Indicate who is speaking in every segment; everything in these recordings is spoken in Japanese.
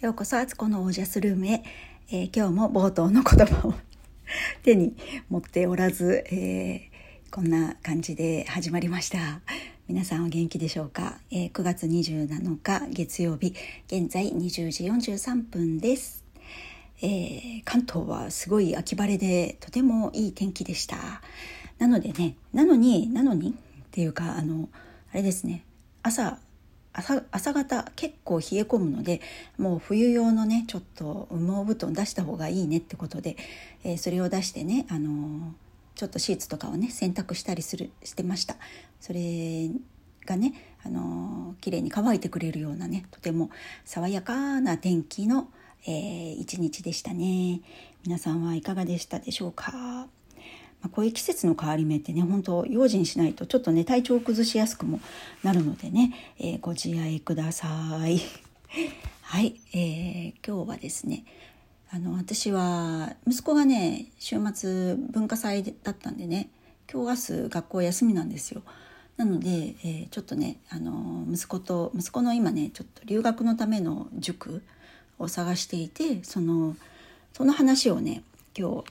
Speaker 1: ようこそアツコのオージャスルームへ、えー、今日も冒頭の言葉を 手に持っておらず、えー、こんな感じで始まりました。皆さんお元気でしょうか、えー、9月27日月曜日現在20時43分です、え関東はすごい秋晴れでとてもいい天気でした。なのでねなのになのにっていうかあのあれですね。朝朝朝方結構冷え込むのでもう冬用のねちょっと羽毛布団出した方がいいねってことで、えー、それを出してね、あのー、ちょっとシーツとかをね洗濯したりするしてました。それがね、あのー、綺麗に乾いてくれるようなねとても爽やかな天気の、えー、一日でしたね。皆さんはいかがでしたでしょうか？まあ、こういう季節の変わり目ってね本当用心しないとちょっとね体調を崩しやすくもなるのでね、えー、ご自愛ください。はい、えー、今日はですねあの私は息子がね週末文化祭だったんでね今日明日学校休みなんですよ。なので、えー、ちょっとねあの息子と息子の今ねちょっと留学のための塾を探していてそのその話をね今日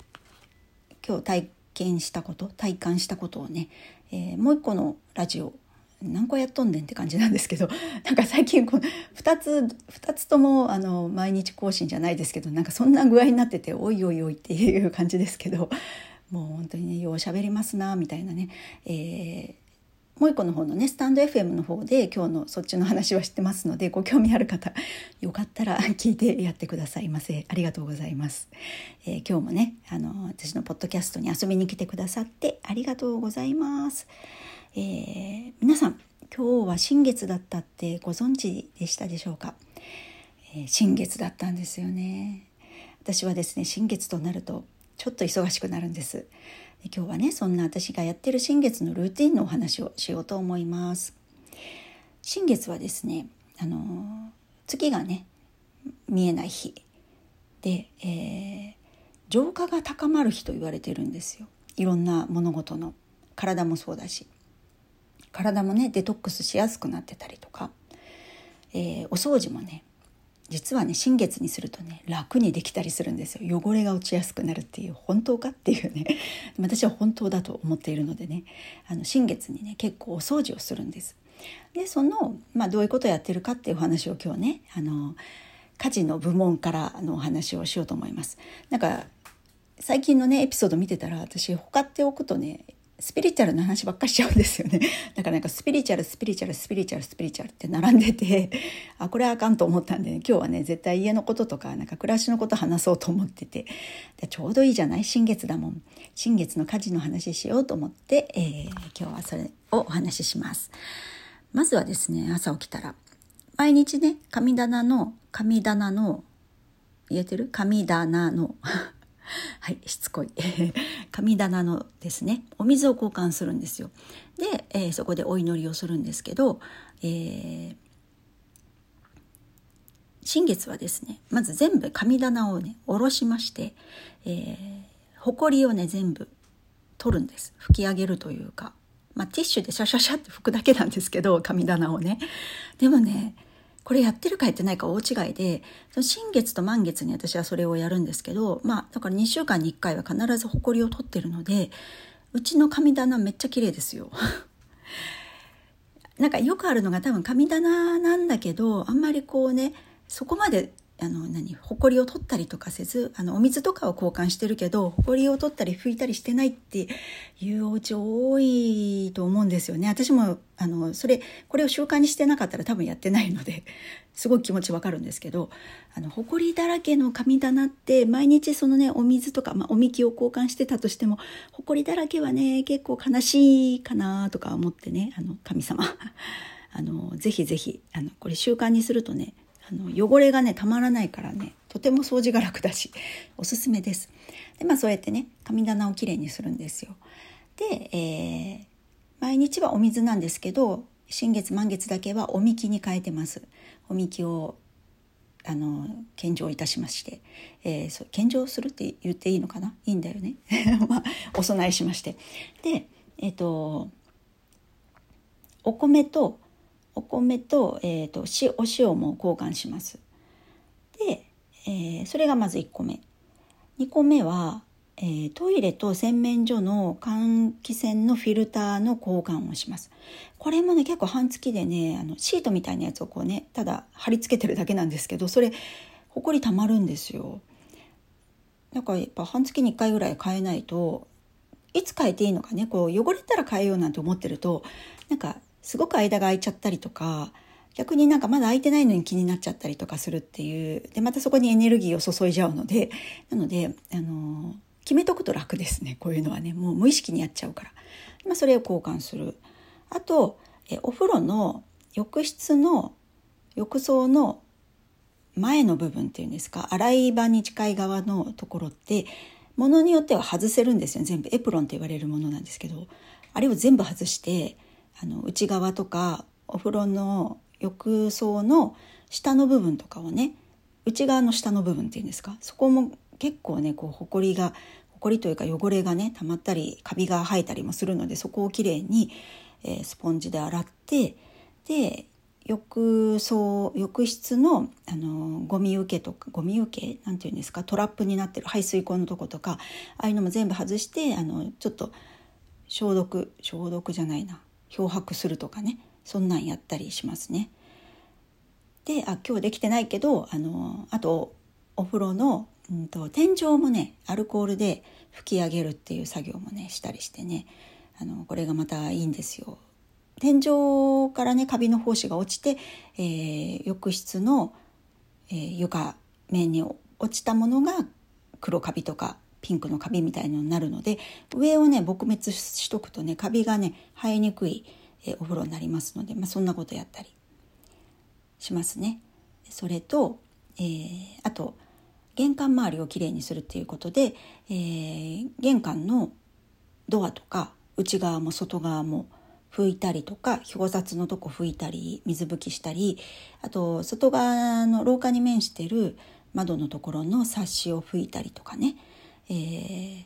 Speaker 1: 今日体験したこと体感したことをね、えー、もう一個のラジオ何個やっとんねんって感じなんですけど なんか最近この2つ2つともあの毎日更新じゃないですけどなんかそんな具合になってておいおいおいっていう感じですけどもう本当にねよう喋りますなみたいなね、えもう一個の方のねスタンド FM の方で今日のそっちの話は知ってますのでご興味ある方 よかったら 聞いてやってくださいませ。ありがとうございます、えー、今日もねあの私のポッドキャストに遊びに来てくださってありがとうございます、えー、皆さん今日は新月だったってご存知でしたでしょうか、えー、新月だったんですよね。私はですね新月となるとちょっと忙しくなるんです。今日はねそんな私がやってる新月のルーティンのお話をしようと思います。新月はですねあの月がね見えない日。で、えー、浄化が高まる日と言われてるんですよ。いろんな物事の。体もそうだし。体もねデトックスしやすくなってたりとか、えー、お掃除もね実はね新月にするとね楽にできたりするんですよ汚れが落ちやすくなるっていう本当かっていうね 私は本当だと思っているのでねあの新月にね結構お掃除をするんです。でその、まあ、どういうことをやってるかっていう話を今日ねあの家事の部門からのお話をしようと思います。なんか最近のねエピソード見てたら私他っておくとねスピリチュアルな話ばっかしちゃうんですよね。だからなんかスピリチュアル、スピリチュアル、スピリチュアル、スピリチュアルって並んでて、あ、これはあかんと思ったんで、ね、今日はね、絶対家のこととか、なんか暮らしのこと話そうと思ってて、でちょうどいいじゃない？新月だもん。新月の家事の話しようと思って、えー、今日はそれをお話しします。まずはですね、朝起きたら、毎日ね、神棚の、神棚の、言えてる？神棚の はい、しつこい。神棚のですね、お水を交換するんですよ。で、えー、そこでお祈りをするんですけど、えー、新月はですね、まず全部神棚をね、下ろしまして、えー、埃をね、全部取るんです。拭き上げるというか、まあ、ティッシュでシャシャシャって拭くだけなんですけど、神棚をね。でもね、これやってるかやってないか大違いでその新月と満月に私はそれをやるんですけどまあだから2週間に1回は必ず埃を取ってるのでうちの神棚めっちゃ綺麗ですよ。なんかよくあるのが多分神棚なんだけどあんまりこうねそこまであの何埃を取ったりとかせずあのお水とかを交換してるけど埃を取ったり拭いたりしてないっていうお家多いと思うんですよね。私もあのそれこれを習慣にしてなかったら多分やってないので すごい気持ちわかるんですけどあの埃だらけの神棚って毎日そのねお水とか、まあ、おみきを交換してたとしても埃だらけはね結構悲しいかなとか思ってねあの神様。あのぜひぜひあのこれ習慣にするとねあの汚れがねたまらないからねとても掃除が楽だし おすすめです。でまあそうやってね神棚をきれいにするんですよ。で、えー、毎日はお水なんですけど新月満月だけはおみきに変えてます。おみきをあの献上いたしまして、えー、そう献上するって言っていいのかな？いいんだよね、まあ、お供えしましてでえっ、ー、とお米とお米と,、えーと、お塩も交換します。で、えー、それがまず1個目。2個目は、えー、トイレと洗面所の換気扇のフィルターの交換をします。これもね結構半月でねあのシートみたいなやつをこうねただ貼り付けてるだけなんですけどそれほこりたまるんですよ。だからやっぱ半月に1回ぐらい変えないといつ変えていいのかねこう汚れたら変えようなんて思ってるとなんかすごく間が空いちゃったりとか逆になんかまだ空いてないのに気になっちゃったりとかするっていうでまたそこにエネルギーを注いじゃうのでなのであの決めとくと楽ですねこういうのはね。もう無意識にやっちゃうから、まあ、それを交換する。あとえお風呂の浴室の浴槽の前の部分っていうんですか洗い場に近い側のところってものによっては外せるんですよ。全部エプロンって言われるものなんですけどあれを全部外してあの内側とかお風呂の浴槽の下の部分とかをね内側の下の部分っていうんですか？そこも結構ねこうほこりがほこりというか汚れがね溜まったりカビが生えたりもするのでそこをきれいに、えー、スポンジで洗ってで浴槽浴室のあのゴミ受けとかゴミ受けなんていうんですか？トラップになってる排水口のとことかああいうのも全部外してあのちょっと消毒消毒じゃないな。漂白するとかねそんなんやったりしますね。であ今日できてないけどあのあとお風呂の、うんと、天井もねアルコールで拭き上げるっていう作業もねしたりしてねあのこれがまたいいんですよ。天井からねカビの胞子が落ちて、えー、浴室の、えー、床面に落ちたものが黒カビとかピンクのカビみたいのになるので上をね撲滅しとくとねカビがね生えにくい、お風呂になりますので、まあ、そんなことやったりしますね。それと、えー、あと玄関周りをきれいにするっていうことで、えー、玄関のドアとか内側も外側も拭いたりとか表札のとこ拭いたり水拭きしたりあと外側の廊下に面してる窓のところのサッシを拭いたりとかね、えー、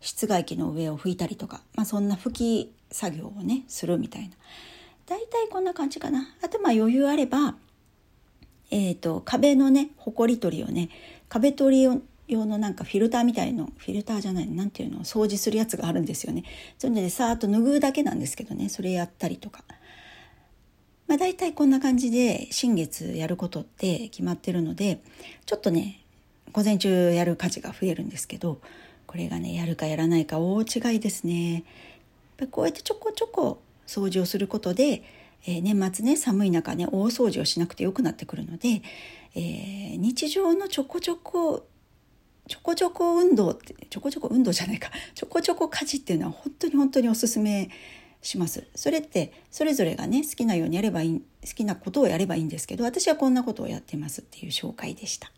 Speaker 1: 室外機の上を拭いたりとか、まあ、そんな拭き作業をねするみたいな大体こんな感じかなあとまあ余裕あれば、えーと、壁のねほこり取りをね壁取り用のなんかフィルターみたいのフィルターじゃない何ていうの掃除するやつがあるんですよね。それでさーっと拭うだけなんですけどねそれやったりとか。まあ大体こんな感じで新月やることって決まってるのでちょっとね午前中やる家事が増えるんですけどこれがねやるかやらないか大違いですね。こうやってちょこちょこ掃除をすることで、えー、年末ね寒い中ね大掃除をしなくてよくなってくるので、えー、日常のちょこちょこちょこちょこ運動ってちょこちょこ運動じゃないか。ちょこちょこ家事っていうのは本当に本当におすすめします。それってそれぞれがね好きなようにやればいい好きなことをやればいいんですけど私はこんなことをやってますっていう紹介でした。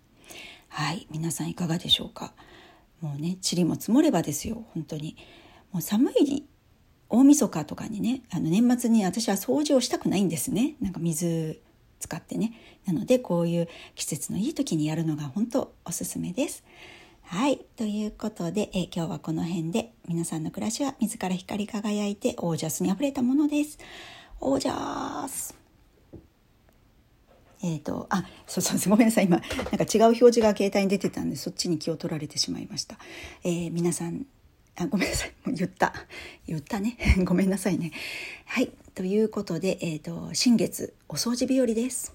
Speaker 1: はい皆さんいかがでしょうか？もうね塵も積もればですよ本当にもう寒い大晦日とかにねあの年末に私は掃除をしたくないんですねなんか水使ってねなのでこういう季節のいい時にやるのが本当おすすめですはい。ということで、え今日はこの辺で皆さんの暮らしは自ら光り輝いてオージャスにあふれたものです。オージャス。えっ、ー、と、あ、そうそうごめんなさい。今、なんか違う表示が携帯に出てたんで、そっちに気を取られてしまいました。えー、皆さん、あ、ごめんなさい。も う言った。言ったね。ごめんなさいね。はい。ということで、えっ、ー、と、新月、お掃除日和です。